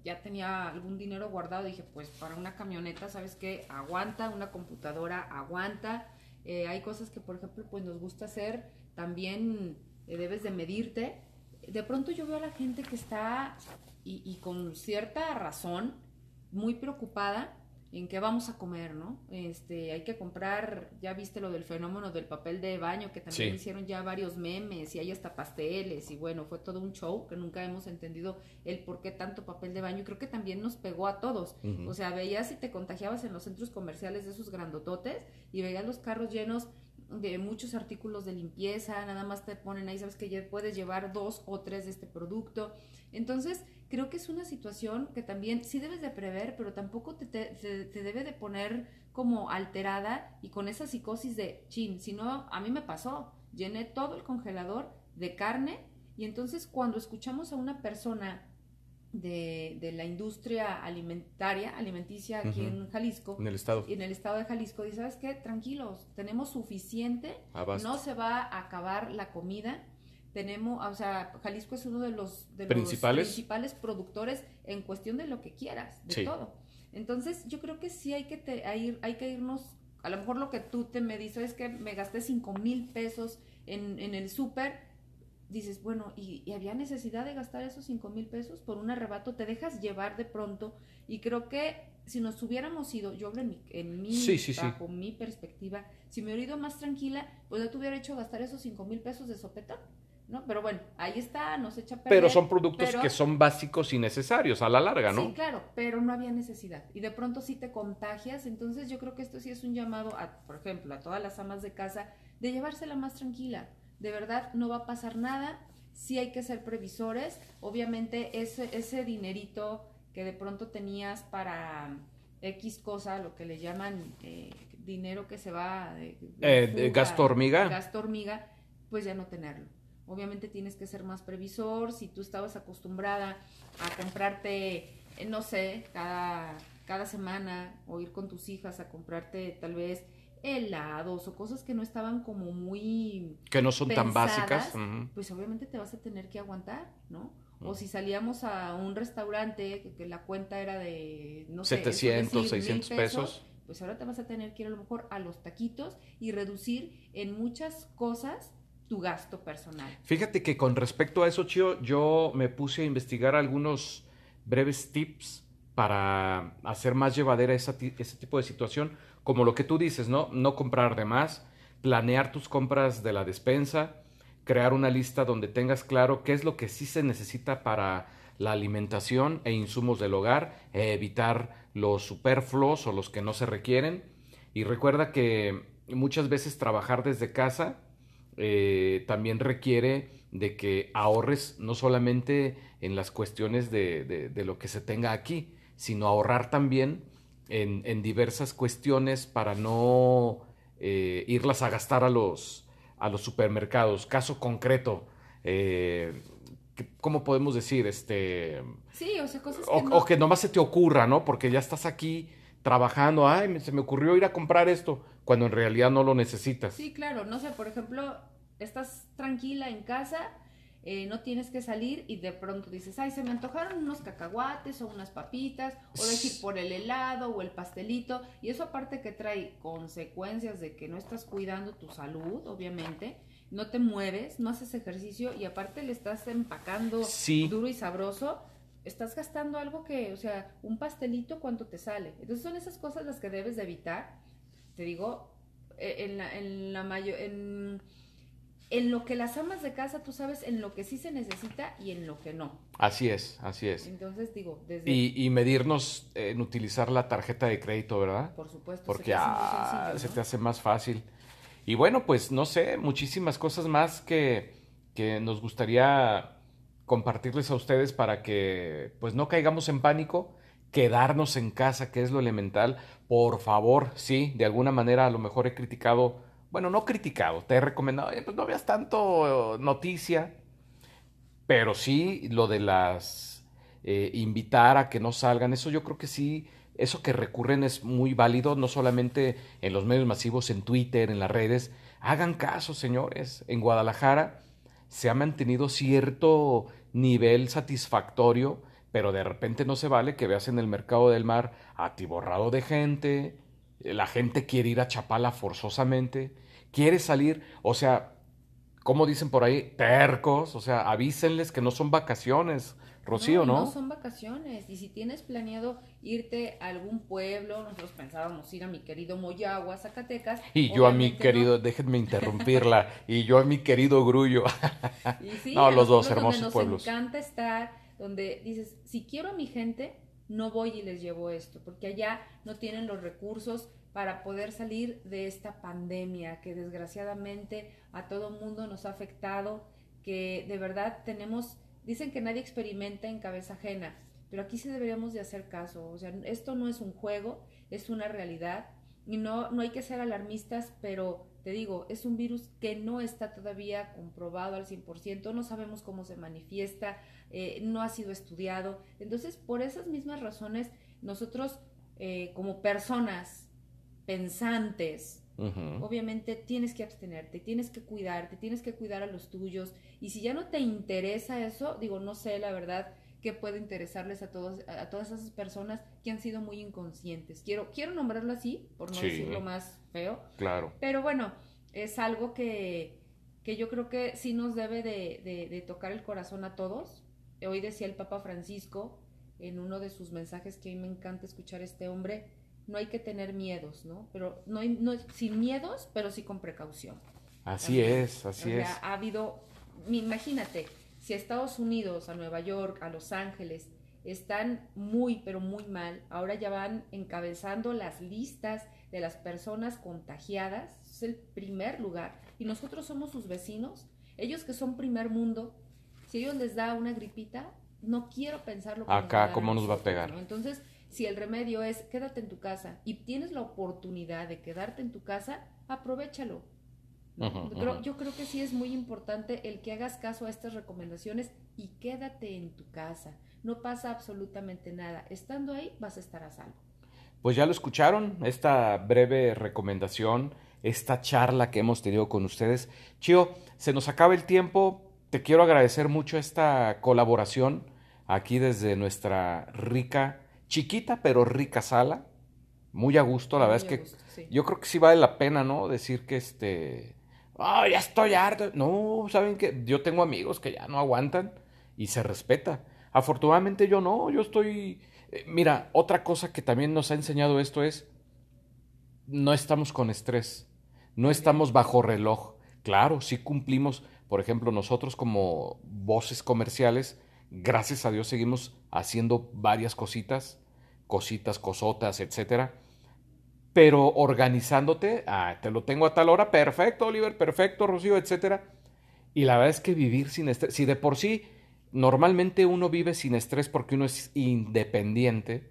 ya tenía algún dinero guardado, dije, pues para una camioneta, ¿sabes qué? Aguanta, una computadora aguanta. Eh, hay cosas que, por ejemplo, pues nos gusta hacer también eh, debes de medirte. De pronto yo veo a la gente que está, y, y con cierta razón, muy preocupada en qué vamos a comer, ¿no? Este, hay que comprar, ya viste lo del fenómeno del papel de baño, que también hicieron ya varios memes y hay hasta pasteles y bueno, fue todo un show que nunca hemos entendido el por qué tanto papel de baño y creo que también nos pegó a todos. O sea, veías si te contagiabas en los centros comerciales de esos grandototes y veías los carros llenos de muchos artículos de limpieza, nada más te ponen ahí, sabes que ya puedes llevar dos o tres de este producto. Entonces, creo que es una situación que también sí debes de prever, pero tampoco te, te, debe de poner como alterada y con esa psicosis de, chin, si no, a mí me pasó, llené todo el congelador de carne y entonces cuando escuchamos a una persona de, de, la industria alimentaria, alimenticia aquí en Jalisco. En el estado. En el estado de Jalisco. Dice, ¿sabes qué? Tranquilos, tenemos suficiente, no se va a acabar la comida. Tenemos, o sea, Jalisco es uno de los, de ¿Principales? los principales productores en cuestión de lo que quieras, de todo. Entonces, yo creo que sí hay que, te, hay, hay que irnos, a lo mejor lo que tú te me dices es que me gasté cinco mil pesos en, en el súper, dices, bueno, ¿y, había necesidad de gastar esos cinco mil pesos por un arrebato? Te dejas llevar de pronto y creo que si nos hubiéramos ido, yo en mi, en mi bajo mi perspectiva, si me hubiera ido más tranquila, pues no te hubiera hecho gastar esos cinco mil pesos de sopetón. ¿No? Pero bueno, ahí está, nos echa a perder. Pero son productos que son básicos y necesarios a la larga, ¿no? Sí, claro, pero no había necesidad. Y de pronto sí te contagias. Entonces yo creo que esto sí es un llamado, a, por ejemplo, a todas las amas de casa, de llevársela más tranquila de verdad no va a pasar nada, sí hay que ser previsores, obviamente ese, ese dinerito que de pronto tenías para X cosa, lo que le llaman eh, dinero que se va de, eh, gasto hormiga. Gasto hormiga, pues ya no tenerlo. Obviamente tienes que ser más previsor, si tú estabas acostumbrada a comprarte, eh, no sé, cada, cada semana o ir con tus hijas a comprarte tal vez helados o cosas que no estaban como muy... Que no son tan básicas. Pues obviamente te vas a tener que aguantar, ¿no? O si salíamos a un restaurante que, la cuenta era de, no 700, 600 pesos, pues ahora te vas a tener que ir a lo mejor a los taquitos y reducir en muchas cosas tu gasto personal. Fíjate que con respecto a eso, Chio, yo me puse a investigar algunos breves tips para hacer más llevadera esa, ese tipo de situación como lo que tú dices, ¿no? No comprar de más, planear tus compras de la despensa, crear una lista donde tengas claro qué es lo que sí se necesita para la alimentación e insumos del hogar, e evitar los superfluos o los que no se requieren. Y recuerda que muchas veces trabajar desde casa eh, también requiere de que ahorres no solamente en las cuestiones de, de lo que se tenga aquí, sino ahorrar también en, diversas cuestiones para no eh, irlas a gastar a los, a los supermercados. Caso concreto, eh, ¿cómo podemos decir? Este, sí, o sea, cosas que o, que nomás se te ocurra, ¿no? Porque ya estás aquí trabajando, ay, se me ocurrió ir a comprar esto, cuando en realidad no lo necesitas. Sí, claro, no sé, por ejemplo, estás tranquila en casa eh, no tienes que salir y de pronto dices, ay, se me antojaron unos cacahuates o unas papitas, o decir por el helado o el pastelito, y eso aparte que trae consecuencias de que no estás cuidando tu salud, obviamente, no te mueves, no haces ejercicio y aparte le estás empacando duro y sabroso, estás gastando algo que, o sea, un pastelito, ¿cuánto te sale? Entonces son esas cosas las que debes de evitar. Te digo, eh, en la, en la mayor, en en lo que las amas de casa, tú sabes en lo que sí se necesita y en lo que no. Así es, así es. Entonces digo, desde... Y, medirnos en utilizar la tarjeta de crédito, ¿verdad? Por supuesto. Porque se te, hace, se te hace más fácil. Y bueno, pues no sé, muchísimas cosas más que, que nos gustaría compartirles a ustedes para que pues no caigamos en pánico, quedarnos en casa, que es lo elemental. Por favor, sí, de alguna manera a lo mejor he criticado bueno, no criticado, te he recomendado, pues no veas tanto noticia, pero sí lo de las eh, invitar a que no salgan, eso yo creo que sí, eso que recurren es muy válido, no solamente en los medios masivos, en Twitter, en las redes, hagan caso, señores, en Guadalajara se ha mantenido cierto nivel satisfactorio, pero de repente no se vale que veas en el mercado del mar atiborrado de gente, la gente quiere ir a Chapala forzosamente, quiere salir, o sea, como dicen por ahí, tercos, o sea, avísenles que no son vacaciones, Rocío, ¿no? No, son vacaciones, y si tienes planeado irte a algún pueblo, nosotros pensábamos ir a mi querido Moyagua, Zacatecas. Y yo a mi querido, déjenme interrumpirla, y yo a mi querido Grullo. no, los dos hermosos nos pueblos. Nos encanta estar, donde dices, si quiero a mi gente, no voy y les llevo esto, porque allá no tienen los recursos para poder salir de esta pandemia que desgraciadamente a todo mundo nos ha afectado, que de verdad tenemos, dicen que nadie experimenta en cabeza ajena, pero aquí sí deberíamos de hacer caso, o sea, esto no es un juego, es una realidad y no, no hay que ser alarmistas, pero te digo, es un virus que no está todavía comprobado al 100%, no sabemos cómo se manifiesta, eh, no ha sido estudiado, entonces por esas mismas razones nosotros eh, como personas pensantes, obviamente tienes que abstenerte, tienes que cuidarte, tienes que cuidar a los tuyos. Y si ya no te interesa eso, digo, no sé la verdad qué puede interesarles a todos a todas esas personas que han sido muy inconscientes. Quiero quiero nombrarlo así, por no decirlo más feo. Claro. Pero bueno, es algo que, que yo creo que sí nos debe de, de tocar el corazón a todos. Hoy decía el Papa Francisco en uno de sus mensajes que a mí me encanta escuchar este hombre, no hay que tener miedos, ¿no? Pero no, hay, no sin miedos, pero sí con precaución. Así es, así es. Ha habido, imagínate, si a Estados Unidos, a Nueva York, a Los Ángeles, están muy, pero muy mal, ahora ya van encabezando las listas de las personas contagiadas, es el primer lugar, y nosotros somos sus vecinos, ellos que son primer mundo, si ellos les da una gripita, no quiero pensarlo. Acá, ¿cómo nos va a pegar? Entonces, si el remedio es quédate en tu casa y tienes la oportunidad de quedarte en tu casa, aprovechalo. Yo creo que sí es muy importante el que hagas caso a estas recomendaciones y quédate en tu casa. No pasa absolutamente nada. Estando ahí vas a estar a salvo. Pues ya lo escucharon, esta breve recomendación, esta charla que hemos tenido con ustedes. Chio, se nos acaba el tiempo. Te quiero agradecer mucho esta colaboración aquí desde nuestra rica chiquita pero rica sala. Muy a gusto, la verdad es que yo creo que sí vale la pena, ¿no? Decir que este, ah, ya estoy harto. No, saben que yo tengo amigos que ya no aguantan y se respeta. Afortunadamente yo no, yo estoy... Eh, mira, otra cosa que también nos ha enseñado esto es, no estamos con estrés, no estamos bajo reloj. Claro, sí cumplimos, por ejemplo, nosotros como voces comerciales, gracias a Dios seguimos haciendo varias cositas cositas, cosotas, etcétera. Pero organizándote, ah, te lo tengo a tal hora, perfecto, Oliver, perfecto, Rocío, etcétera. Y la verdad es que vivir sin estrés, si de por sí normalmente uno vive sin estrés porque uno es independiente,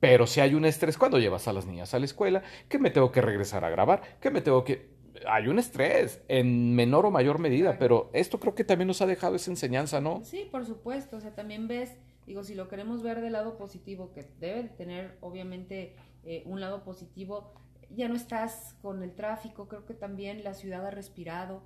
pero si hay un estrés cuando llevas a las niñas a la escuela, que me tengo que regresar a grabar, que me tengo que... Hay un estrés en menor o mayor medida, pero esto creo que también nos ha dejado esa enseñanza, ¿no? Sí, por supuesto, o sea, también ves Digo, si lo queremos ver del lado positivo, que debe tener obviamente eh, un lado positivo, ya no estás con el tráfico, creo que también la ciudad ha respirado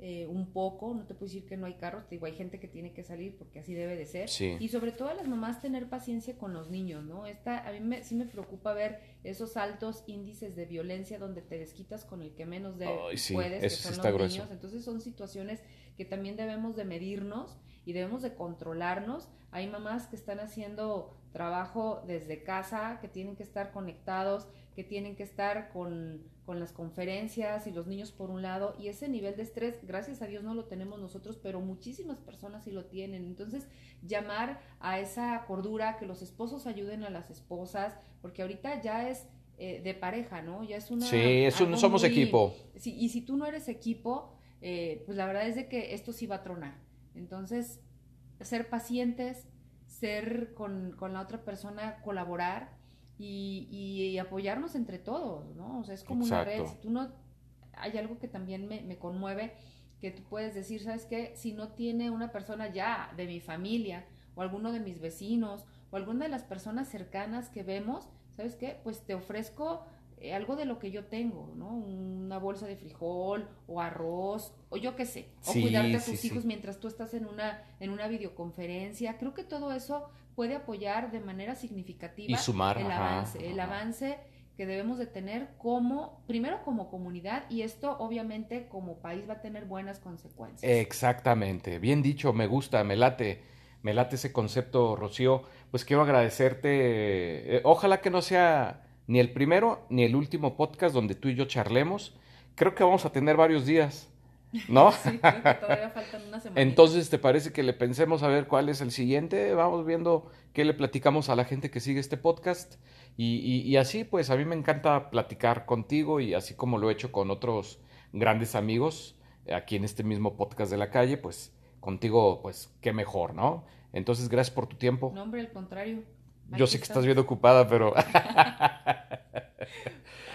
eh, un poco, no te puedo decir que no hay carros, te digo, hay gente que tiene que salir porque así debe de ser. Y sobre todo a las mamás tener paciencia con los niños, ¿no? Esta, a mí me, sí me preocupa ver esos altos índices de violencia donde te desquitas con el que menos de, puedes, que son los niños. Entonces son situaciones que también debemos de medirnos y debemos de controlarnos. Hay mamás que están haciendo trabajo desde casa, que tienen que estar conectados, que tienen que estar con, con, las conferencias y los niños por un lado, y ese nivel de estrés, gracias a Dios no lo tenemos nosotros, pero muchísimas personas sí lo tienen. Entonces, llamar a esa cordura, que los esposos ayuden a las esposas, porque ahorita ya es eh, de pareja, ¿no? Ya es una... Sí, somos equipo. Sí, y si tú no eres equipo, eh, pues la verdad es de que esto sí va a tronar. Entonces, ser pacientes, ser con, la otra persona, colaborar y, apoyarnos entre todos, ¿no? O sea, es como una red. Si tú no, hay algo que también me, me conmueve, que tú puedes decir, ¿sabes qué? Si no tiene una persona ya de mi familia o alguno de mis vecinos o alguna de las personas cercanas que vemos, ¿sabes qué? Pues te ofrezco eh, algo de lo que yo tengo, ¿no? Una bolsa de frijol o arroz o yo qué sé, o cuidarte a tus hijos mientras tú estás en una en una videoconferencia. Creo que todo eso puede apoyar de manera significativa el avance, el avance que debemos de tener como primero como comunidad y esto obviamente como país va a tener buenas consecuencias. Exactamente, bien dicho, me gusta, me late. Me late ese concepto, Rocío. Pues quiero agradecerte. Eh, ojalá que no sea ni el primero ni el último podcast donde tú y yo charlemos. Creo que vamos a tener varios días. ¿no? Sí, creo que todavía faltan una semana. Entonces, ¿te parece que le pensemos a ver cuál es el siguiente? Vamos viendo qué le platicamos a la gente que sigue este podcast. Y, y, y así, pues a mí me encanta platicar contigo y así como lo he hecho con otros grandes amigos aquí en este mismo podcast de la calle, pues contigo, pues qué mejor, ¿no? Entonces, gracias por tu tiempo. No, hombre, al contrario. Yo sé que estás bien ocupada, pero...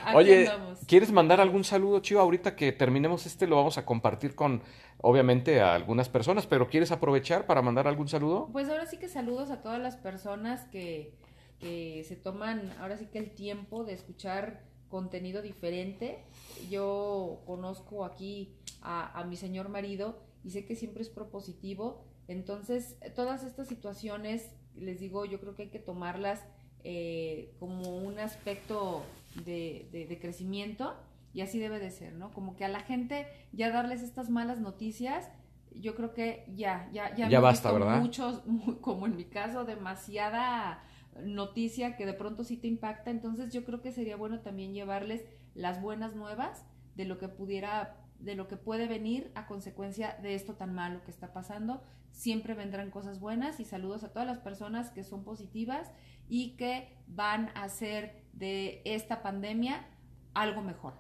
Oye, andamos. ¿quieres mandar algún saludo, Chivo? Ahorita que terminemos este lo vamos a compartir con, obviamente, a algunas personas, pero ¿quieres aprovechar para mandar algún saludo? Pues ahora sí que saludos a todas las personas que, que se toman ahora sí que el tiempo de escuchar contenido diferente. Yo conozco aquí a, a mi señor marido y sé que siempre es propositivo. Entonces, todas estas situaciones, les digo, yo creo que hay que tomarlas eh, como un aspecto de, de- de crecimiento y así debe de ser, ¿no? Como que a la gente ya darles estas malas noticias, yo creo que ya, ya, ya, Ya basta, ¿verdad? muchos, mu- como en mi caso, demasiada noticia que de pronto sí te impacta, entonces yo creo que sería bueno también llevarles las buenas nuevas de lo que pudiera, de lo que puede venir a consecuencia de esto tan malo que está pasando. Siempre vendrán cosas buenas y saludos a todas las personas que son positivas y que van a hacer de esta pandemia algo mejor.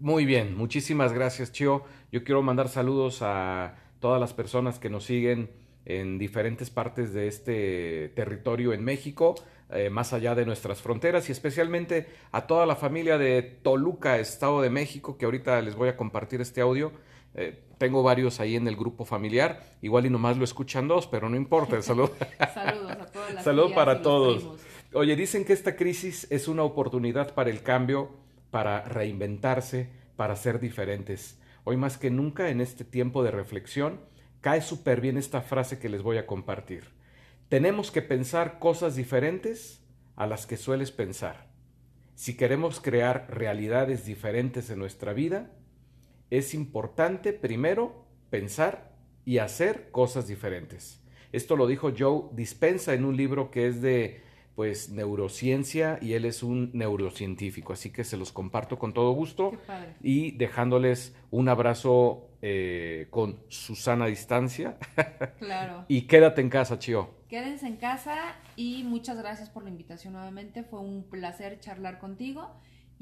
Muy bien, muchísimas gracias, Chio. Yo quiero mandar saludos a todas las personas que nos siguen en diferentes partes de este territorio en México, eh, más allá de nuestras fronteras, y especialmente a toda la familia de Toluca, Estado de México, que ahorita les voy a compartir este audio. Eh, tengo varios ahí en el grupo familiar, igual y nomás lo escuchan dos, pero no importa. Salud. Saludos a todas las Salud para todos. primos. Oye, dicen que esta crisis es una oportunidad para el cambio, para reinventarse, para ser diferentes. Hoy más que nunca en este tiempo de reflexión, cae súper bien esta frase que les voy a compartir. Tenemos que pensar cosas diferentes a las que sueles pensar. Si queremos crear realidades diferentes en nuestra vida, es importante primero pensar y hacer cosas diferentes. Esto lo dijo Joe Dispensa en un libro que es de pues neurociencia y él es un neurocientífico, así que se los comparto con todo gusto y dejándoles un abrazo eh, con Susana distancia Claro. y quédate en casa, Chio. Quédense en casa y muchas gracias por la invitación nuevamente. Fue un placer charlar contigo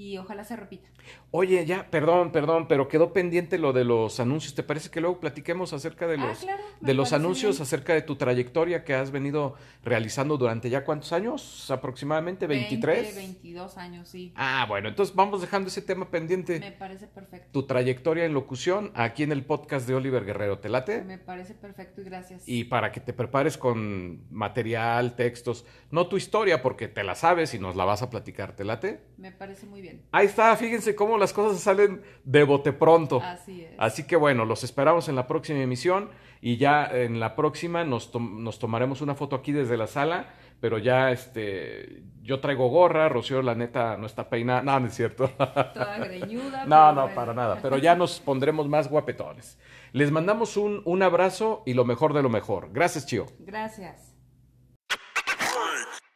y ojalá se repita. Oye, ya, perdón, perdón, pero quedó pendiente lo de los anuncios. ¿Te parece que luego platiquemos acerca de Ah, los, claro, de los anuncios, bien. acerca de tu trayectoria que has venido realizando durante ya cuántos años? ¿Aproximadamente 23? 20, 22 años, sí. Ah, bueno, entonces vamos dejando ese tema pendiente. Me parece perfecto. Tu trayectoria en locución aquí en el podcast de Oliver Guerrero. ¿Te late? Me parece perfecto y gracias. Y para que te prepares con material, textos, no tu historia porque te la sabes y nos la vas a platicar. ¿Te late? Me parece muy bien. Ahí está, fíjense cómo las cosas salen de bote pronto. Así es. Así que bueno, los esperamos en la próxima emisión y ya en la próxima nos, nos tomaremos una foto aquí desde la sala, pero ya este, yo traigo gorra, Rocío la neta no está peinada, no, no es cierto. Toda greñuda. No, no, bueno. para nada, pero ya nos pondremos más guapetones. Les mandamos un, un abrazo y lo mejor de lo mejor. Gracias, Chio. Gracias.